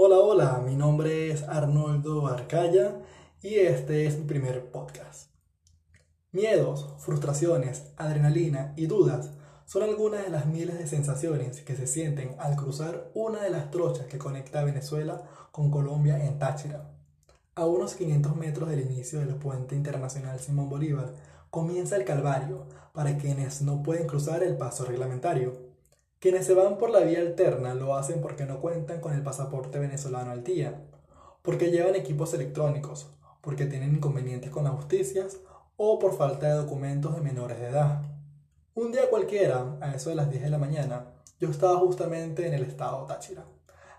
Hola, hola, mi nombre es Arnoldo Arcaya y este es mi primer podcast. Miedos, frustraciones, adrenalina y dudas son algunas de las miles de sensaciones que se sienten al cruzar una de las trochas que conecta Venezuela con Colombia en Táchira. A unos 500 metros del inicio del puente internacional Simón Bolívar comienza el calvario para quienes no pueden cruzar el paso reglamentario. Quienes se van por la vía alterna lo hacen porque no cuentan con el pasaporte venezolano al día, porque llevan equipos electrónicos, porque tienen inconvenientes con las justicias o por falta de documentos de menores de edad. Un día cualquiera, a eso de las 10 de la mañana, yo estaba justamente en el estado Táchira.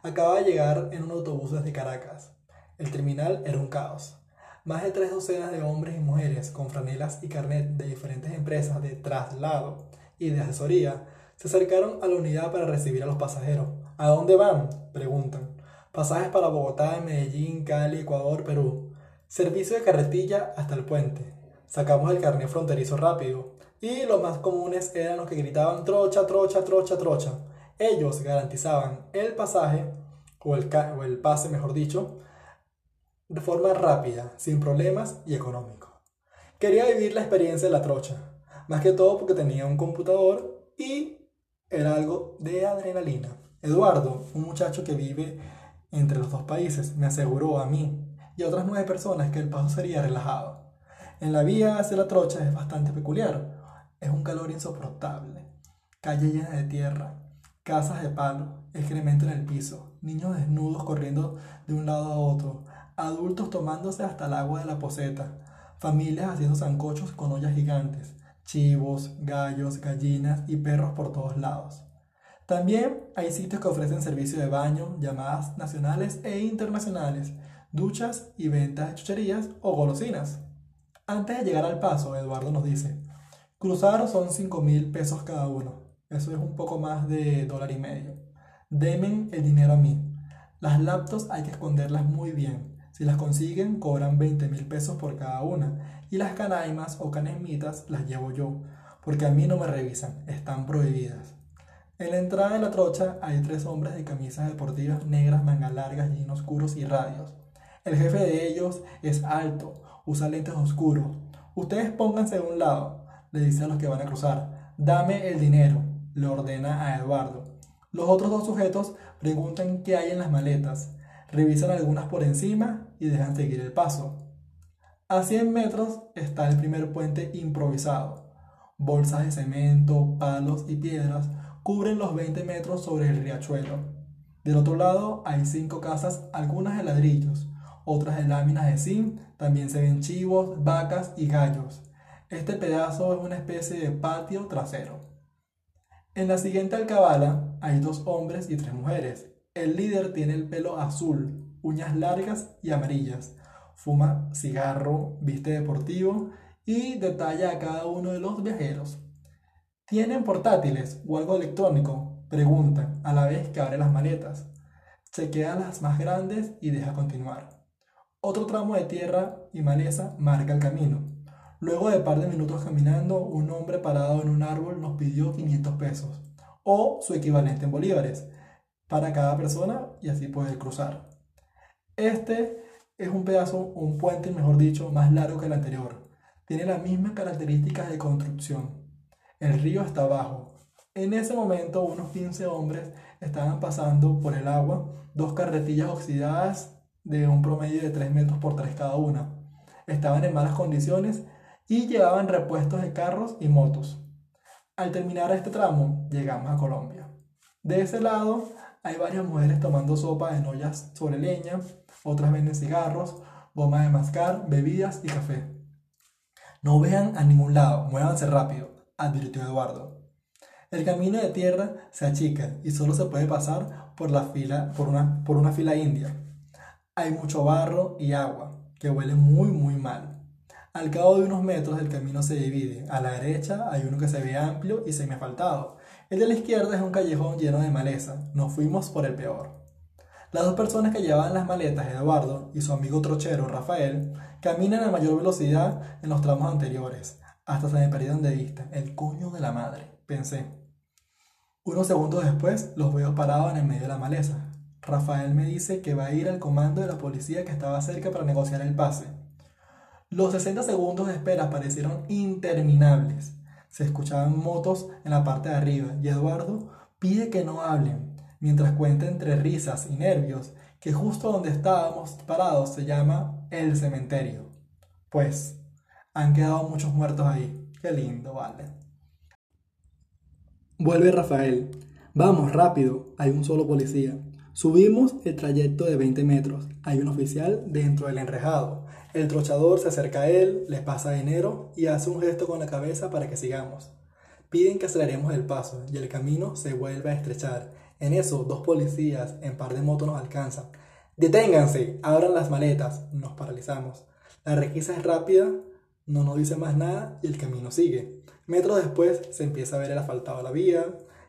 Acababa de llegar en un autobús desde Caracas. El terminal era un caos. Más de tres docenas de hombres y mujeres con franelas y carnet de diferentes empresas de traslado y de asesoría se acercaron a la unidad para recibir a los pasajeros. ¿A dónde van? preguntan. Pasajes para Bogotá, Medellín, Cali, Ecuador, Perú. Servicio de carretilla hasta el puente. Sacamos el carnet fronterizo rápido. Y los más comunes eran los que gritaban trocha, trocha, trocha, trocha. Ellos garantizaban el pasaje, o el, o el pase mejor dicho, de forma rápida, sin problemas y económico. Quería vivir la experiencia de la trocha, más que todo porque tenía un computador y era algo de adrenalina. Eduardo, un muchacho que vive entre los dos países, me aseguró a mí y a otras nueve personas que el paso sería relajado. En la vía hacia la trocha es bastante peculiar. Es un calor insoportable. Calle llena de tierra, casas de palo, excremento en el piso, niños desnudos corriendo de un lado a otro, adultos tomándose hasta el agua de la poseta, familias haciendo zancochos con ollas gigantes, chivos, gallos, gallinas y perros por todos lados. También hay sitios que ofrecen servicio de baño, llamadas nacionales e internacionales, duchas y ventas de chucherías o golosinas. Antes de llegar al paso, Eduardo nos dice, cruzar son 5 mil pesos cada uno. Eso es un poco más de dólar y medio. Demen el dinero a mí. Las laptops hay que esconderlas muy bien. Si las consiguen, cobran 20 mil pesos por cada una y las canaimas o canemitas las llevo yo, porque a mí no me revisan, están prohibidas. En la entrada de la trocha hay tres hombres de camisas deportivas negras, mangas largas, jeans oscuros y radios. El jefe de ellos es alto, usa lentes oscuros. Ustedes pónganse de un lado, le dice a los que van a cruzar. Dame el dinero, le ordena a Eduardo. Los otros dos sujetos preguntan qué hay en las maletas, revisan algunas por encima y dejan seguir el paso. A 100 metros está el primer puente improvisado. Bolsas de cemento, palos y piedras cubren los 20 metros sobre el riachuelo. Del otro lado hay cinco casas, algunas de ladrillos, otras de láminas de zinc, también se ven chivos, vacas y gallos. Este pedazo es una especie de patio trasero. En la siguiente alcabala hay dos hombres y tres mujeres. El líder tiene el pelo azul, uñas largas y amarillas fuma cigarro, viste deportivo y detalla a cada uno de los viajeros. ¿Tienen portátiles o algo electrónico? Pregunta, a la vez que abre las maletas. Chequea las más grandes y deja continuar. Otro tramo de tierra y maleza marca el camino. Luego de par de minutos caminando, un hombre parado en un árbol nos pidió 500 pesos, o su equivalente en bolívares, para cada persona y así poder cruzar. Este es un pedazo, un puente, mejor dicho, más largo que el anterior. Tiene las mismas características de construcción. El río está abajo. En ese momento, unos 15 hombres estaban pasando por el agua dos carretillas oxidadas de un promedio de 3 metros por 3 cada una. Estaban en malas condiciones y llevaban repuestos de carros y motos. Al terminar este tramo, llegamos a Colombia. De ese lado, hay varias mujeres tomando sopa en ollas sobre leña otras venden cigarros, goma de mascar, bebidas y café. No vean a ningún lado, muévanse rápido, advirtió Eduardo. El camino de tierra se achica y solo se puede pasar por, la fila, por, una, por una fila india. Hay mucho barro y agua, que huele muy muy mal. Al cabo de unos metros el camino se divide. A la derecha hay uno que se ve amplio y semi-asfaltado. El de la izquierda es un callejón lleno de maleza. Nos fuimos por el peor. Las dos personas que llevaban las maletas, Eduardo y su amigo trochero, Rafael, caminan a mayor velocidad en los tramos anteriores, hasta se me perdieron de vista. El coño de la madre, pensé. Unos segundos después los veo parados en el medio de la maleza. Rafael me dice que va a ir al comando de la policía que estaba cerca para negociar el pase. Los 60 segundos de espera parecieron interminables. Se escuchaban motos en la parte de arriba y Eduardo pide que no hablen, mientras cuenta entre risas y nervios que justo donde estábamos parados se llama el cementerio. Pues han quedado muchos muertos ahí. Qué lindo, vale. Vuelve Rafael. Vamos, rápido. Hay un solo policía. Subimos el trayecto de 20 metros. Hay un oficial dentro del enrejado. El trochador se acerca a él, le pasa dinero y hace un gesto con la cabeza para que sigamos. Piden que aceleremos el paso y el camino se vuelve a estrechar. En eso, dos policías en par de motos nos alcanzan. Deténganse, abran las maletas. Nos paralizamos. La requisa es rápida, no nos dice más nada y el camino sigue. Metros después se empieza a ver el asfaltado a la vía,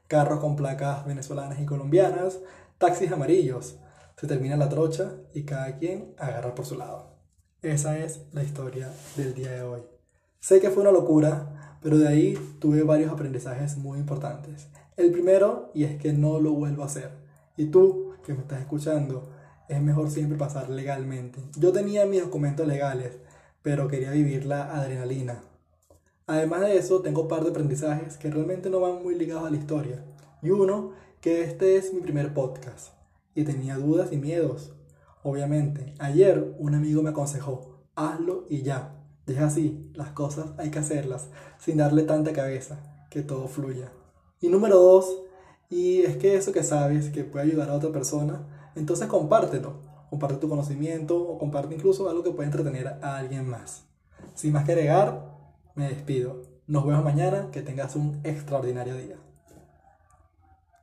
carros con placas venezolanas y colombianas, taxis amarillos. Se termina la trocha y cada quien agarra por su lado. Esa es la historia del día de hoy. Sé que fue una locura, pero de ahí tuve varios aprendizajes muy importantes. El primero, y es que no lo vuelvo a hacer. Y tú, que me estás escuchando, es mejor siempre pasar legalmente. Yo tenía mis documentos legales, pero quería vivir la adrenalina. Además de eso, tengo un par de aprendizajes que realmente no van muy ligados a la historia. Y uno, que este es mi primer podcast. Y tenía dudas y miedos. Obviamente, ayer un amigo me aconsejó, hazlo y ya. Deja así, las cosas hay que hacerlas, sin darle tanta cabeza, que todo fluya. Y número dos, y es que eso que sabes que puede ayudar a otra persona, entonces compártelo. Comparte tu conocimiento o comparte incluso algo que pueda entretener a alguien más. Sin más que agregar, me despido. Nos vemos mañana, que tengas un extraordinario día.